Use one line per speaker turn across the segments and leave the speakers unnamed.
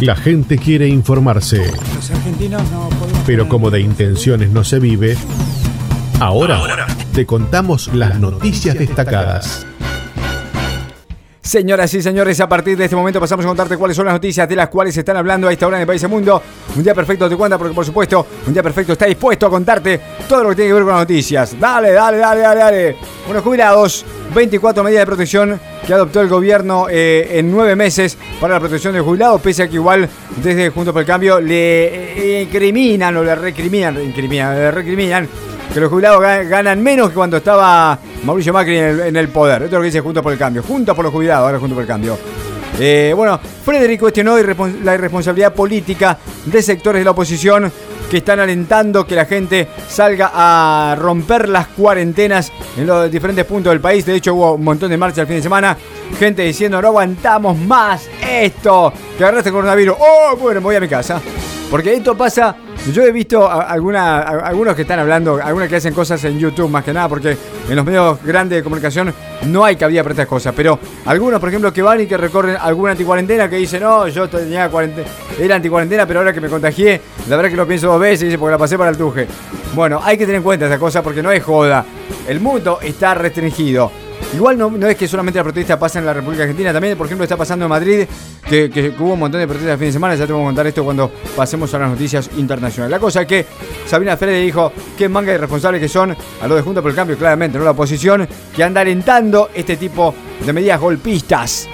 La gente quiere informarse.
Los argentinos no podemos
Pero como de intenciones no se vive, ahora te contamos las noticias destacadas.
Señoras y señores, a partir de este momento pasamos a contarte cuáles son las noticias de las cuales se están hablando a esta hora en el país y el mundo. Un día perfecto te cuenta porque, por supuesto, un día perfecto está dispuesto a contarte todo lo que tiene que ver con las noticias. Dale, dale, dale, dale, dale. Bueno, jubilados, 24 medidas de protección que adoptó el gobierno eh, en nueve meses para la protección de jubilados, pese a que igual desde Juntos por el Cambio le eh, incriminan o le recriminan, incriminan, le recriminan que los jubilados ga- ganan menos que cuando estaba Mauricio Macri en el, poder. Esto es lo que dice Juntos por el Cambio. Juntos por los jubilados, ahora Juntos por el Cambio. Eh, bueno, Frederick cuestionó la irresponsabilidad política de sectores de la oposición que están alentando que la gente salga a romper las cuarentenas en los diferentes puntos del país. De hecho, hubo un montón de marchas el fin de semana. Gente diciendo, no aguantamos más esto. Que agarraste el coronavirus. Oh, bueno, voy a mi casa. Porque esto pasa, yo he visto alguna, algunos que están hablando, algunos que hacen cosas en YouTube más que nada, porque en los medios grandes de comunicación no hay cabida para estas cosas. Pero algunos, por ejemplo, que van y que recorren alguna anticuarentena que dicen, no, yo tenía cuarentena, era anticuarentena, pero ahora que me contagié, la verdad que lo pienso dos veces, dice, porque la pasé para el tuje. Bueno, hay que tener en cuenta esa cosa porque no es joda. El mundo está restringido. Igual no, no es que solamente la protesta pasa en la República Argentina, también, por ejemplo, está pasando en Madrid, que, hubo un montón de protestas el fin de semana, ya te vamos a contar esto cuando pasemos a las noticias internacionales. La cosa es que Sabina Fede dijo que manga irresponsables que son a los de Junta por el Cambio, claramente, no la oposición, que anda alentando este tipo de medidas golpistas.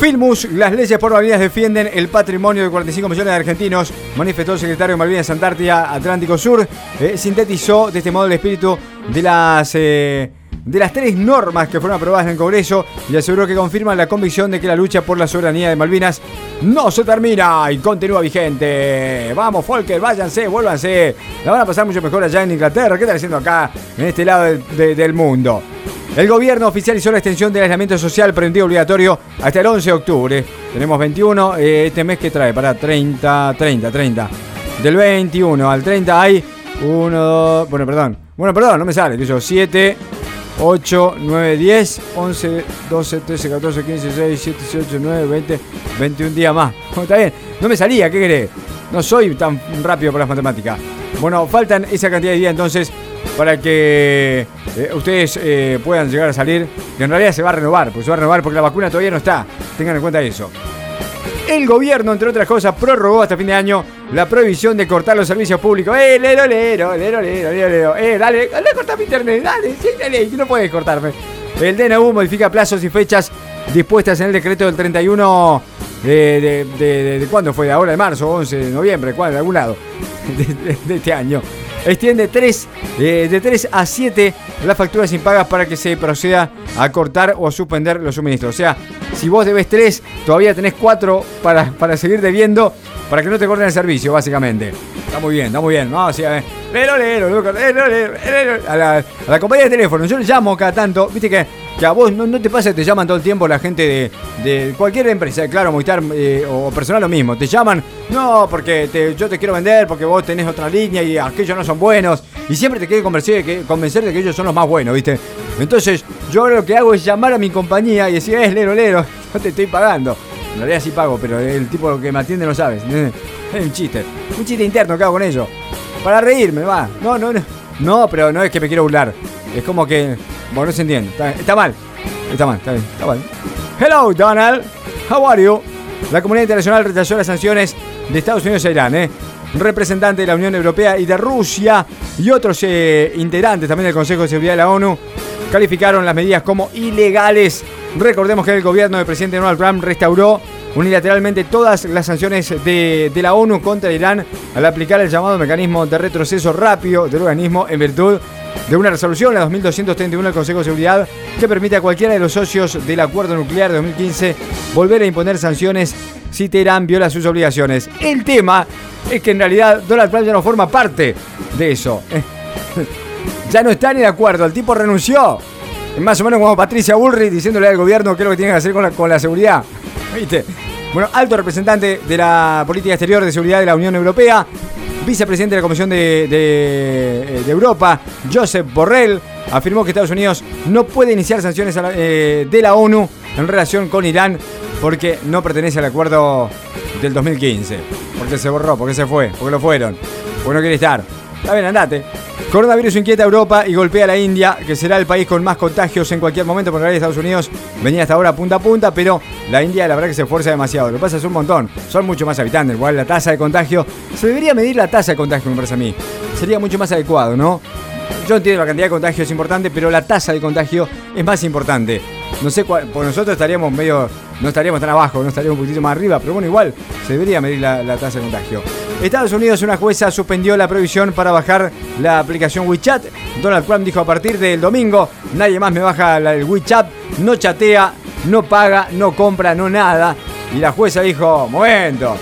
Filmus, las leyes por Malvinas defienden el patrimonio de 45 millones de argentinos, manifestó el secretario de Malvinas Antártida Atlántico Sur. Eh, sintetizó de este modo el espíritu de las, eh, de las tres normas que fueron aprobadas en el Congreso y aseguró que confirman la convicción de que la lucha por la soberanía de Malvinas no se termina y continúa vigente. Vamos, Folker, váyanse, vuélvanse. La van a pasar mucho mejor allá en Inglaterra. ¿Qué están haciendo acá, en este lado del- de- del mundo? El gobierno oficializó la extensión del aislamiento social preventivo obligatorio hasta el 11 de octubre. Tenemos 21, eh, este mes que trae, para 30, 30, 30. Del 21 al 30 hay 1, 2, bueno, perdón. Bueno, perdón, no me sale. Yo 7, 8, 9, 10, 11, 12, 13, 14, 15, 16, 17, 18, 9, 20, 21 días más. Está bien. No me salía, ¿qué querés? No soy tan rápido por las matemáticas. Bueno, faltan esa cantidad de días entonces para que eh, ustedes eh, puedan llegar a salir. Que en realidad se va a renovar, porque se va a renovar porque la vacuna todavía no está. Tengan en cuenta eso. El gobierno, entre otras cosas, prorrogó hasta fin de año la prohibición de cortar los servicios públicos. ¡Eh, lero, lero, lero, lero, lero! ¡Eh, dale, dale, cortame internet! ¡Dale, sí, dale! No puedes cortarme. El DNU modifica plazos y fechas dispuestas en el decreto del 31 de... ¿De, de, de- cuándo fue? ¿De ahora? ¿De marzo? ¿11 de noviembre? ¿De algún lado? De este año. Extiende 3, eh, de 3 a 7 las facturas impagas para que se proceda a cortar o a suspender los suministros. O sea, si vos debes 3, todavía tenés 4 para, para seguir debiendo para que no te corten el servicio, básicamente. Está muy bien, está muy bien. No, o sea, lero, lero, a, la, a la compañía de teléfono. Yo llamo cada tanto, viste que, que a vos no, no te pasa te llaman todo el tiempo la gente de, de cualquier empresa, claro, Movistar eh, o personal lo mismo. Te llaman, no, porque yo te quiero vender, porque vos tenés otra línea y aquellos no son buenos. Y siempre te quiere convencer, que, de que ellos son los más buenos, viste. Entonces, yo lo que hago es llamar a mi compañía y decir, es lero, lero, yo te estoy pagando. En realidad sí pago, pero el tipo que me atiende no sabes. Es un chiste. Un chiste interno que hago con ellos. Para reírme, va. No, no, no. No, pero no es que me quiero burlar. Es como que. Bueno, no se entiende. Está, mal. Está mal, está bien. Está mal. Hello, Donald. How are you? La comunidad internacional rechazó las sanciones de Estados Unidos a Irán, ¿eh? Representante de la Unión Europea y de Rusia y otros eh, integrantes también del Consejo de Seguridad de la ONU calificaron las medidas como ilegales. Recordemos que el gobierno del presidente Donald Trump restauró unilateralmente todas las sanciones de, de la ONU contra Irán al aplicar el llamado mecanismo de retroceso rápido del organismo en virtud de una resolución, la 2231 del Consejo de Seguridad, que permite a cualquiera de los socios del acuerdo nuclear de 2015 volver a imponer sanciones si Teherán viola sus obligaciones. El tema es que en realidad Donald Trump ya no forma parte de eso. ya no está ni de acuerdo, el tipo renunció. Más o menos como Patricia Bullrich diciéndole al gobierno qué es lo que tiene que hacer con la, con la seguridad. ¿Viste? Bueno, alto representante de la política exterior de seguridad de la Unión Europea, vicepresidente de la Comisión de, de- de Europa, Josep Borrell, afirmó que Estados Unidos no puede iniciar sanciones eh, de la ONU en relación con Irán porque no pertenece al acuerdo del 2015. Porque se borró, porque se fue, porque lo fueron, porque no quiere estar. Está bien, andate. Coronavirus inquieta a Europa y golpea a la India, que será el país con más contagios en cualquier momento, porque en Estados Unidos venía hasta ahora punta a punta, pero la India la verdad que se esfuerza demasiado. Lo pasa es un montón, son mucho más habitantes, igual la tasa de contagio, se debería medir la tasa de contagio, me parece a mí. Sería mucho más adecuado, ¿no? Yo entiendo la cantidad de contagio es importante, pero la tasa de contagio es más importante. No sé cuál, por nosotros estaríamos medio, no estaríamos tan abajo, no estaríamos un poquito más arriba, pero bueno, igual se debería medir la tasa de contagio. Estados Unidos, una jueza suspendió la prohibición para bajar la aplicación WeChat. Donald Trump dijo a partir del domingo, nadie más me baja el WeChat, no chatea, no paga, no compra, no nada. Y la jueza dijo, momento,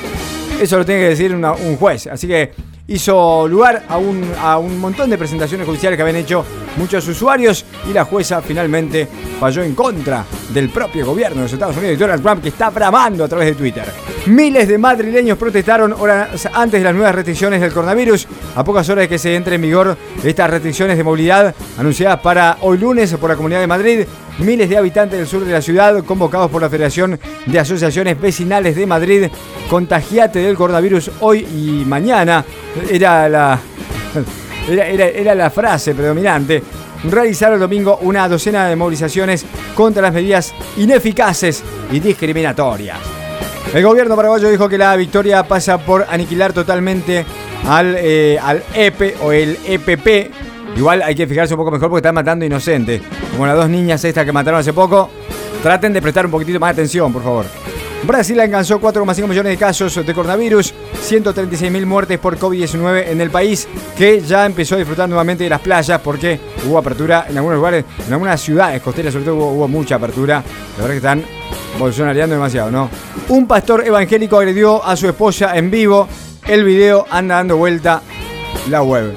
eso lo tiene que decir un juez. Así que hizo lugar a un, a un montón de presentaciones judiciales que habían hecho muchos usuarios y la jueza finalmente falló en contra del propio gobierno de los Estados Unidos y Donald Trump que está bramando a través de Twitter. Miles de madrileños protestaron horas antes de las nuevas restricciones del coronavirus, a pocas horas de que se entre en vigor estas restricciones de movilidad anunciadas para hoy lunes por la Comunidad de Madrid. Miles de habitantes del sur de la ciudad, convocados por la Federación de Asociaciones Vecinales de Madrid, contagiate del coronavirus hoy y mañana. Era la, era, la frase predominante. Realizaron el domingo una docena de movilizaciones contra las medidas ineficaces y discriminatorias. El gobierno paraguayo dijo que la victoria pasa por aniquilar totalmente al, eh, al EPE o el EPP. Igual hay que fijarse un poco mejor porque están matando inocentes. Como las dos niñas estas que mataron hace poco. Traten de prestar un poquitito más atención, por favor. Brasil alcanzó 4,5 millones de casos de coronavirus, 136.000 muertes por COVID-19 en el país, que ya empezó a disfrutar nuevamente de las playas porque hubo apertura en algunos lugares, en algunas ciudades costeras sobre todo hubo, mucha apertura. La verdad que están bolsonareando demasiado, ¿no? Un pastor evangélico agredió a su esposa en vivo. El video anda dando vuelta la web.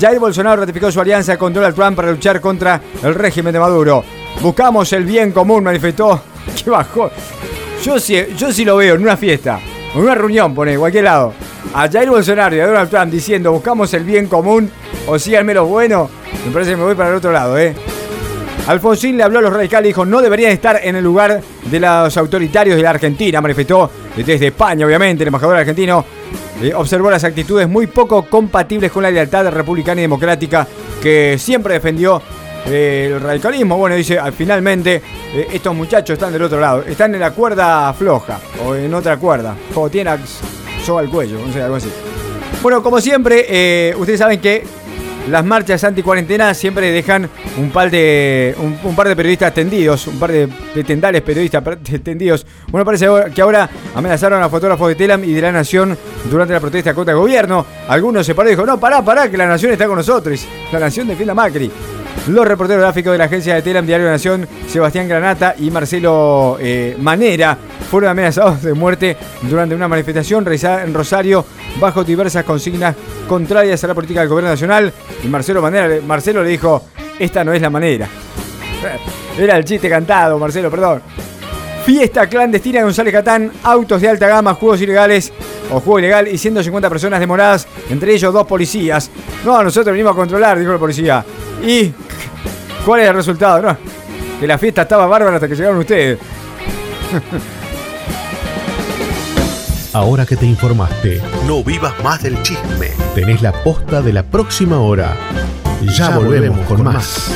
Jair Bolsonaro ratificó su alianza con Donald Trump para luchar contra el régimen de Maduro. Buscamos el bien común, manifestó. ¡Qué bajó! Yo sí, yo sí lo veo en una fiesta, en una reunión, pone, en cualquier lado. A Jair Bolsonaro y a Donald Trump diciendo buscamos el bien común o síganme los buenos, me parece que me voy para el otro lado, ¿eh? Alfonsín le habló a los radicales y dijo no deberían estar en el lugar de los autoritarios de la Argentina, manifestó desde España, obviamente, el embajador argentino eh, observó las actitudes muy poco compatibles con la lealtad republicana y democrática que siempre defendió el radicalismo. Bueno, dice, ah, finalmente eh, estos muchachos están del otro lado, están en la cuerda floja o en otra cuerda, o tienen soga al cuello, no sé, algo así. Bueno, como siempre, eh, ustedes saben que las marchas anti-cuarentena siempre dejan un par de un, par de periodistas tendidos, un par de, tendales periodistas tendidos. Bueno, parece que ahora amenazaron a fotógrafos de Telam y de La Nación durante la protesta contra el gobierno. Algunos se paró y dijo, no, pará, pará, que la Nación está con nosotros. La Nación defiende a Macri. Los reporteros gráficos de la agencia de Telam Diario Nación, Sebastián Granata y Marcelo eh, Manera, fueron amenazados de muerte durante una manifestación realizada en Rosario bajo diversas consignas contrarias a la política del gobierno nacional. Y Marcelo Manera, Marcelo le dijo, esta no es la manera. Era el chiste cantado, Marcelo, perdón. Fiesta clandestina de González Catán, autos de alta gama, juegos ilegales o juego ilegal y 150 personas demoradas, entre ellos dos policías. No, nosotros venimos a controlar, dijo el policía. ¿Y cuál es el resultado? No, que la fiesta estaba bárbara hasta que llegaron ustedes.
Ahora que te informaste, no vivas más del chisme. Tenés la posta de la próxima hora. Ya, volvemos, con, más.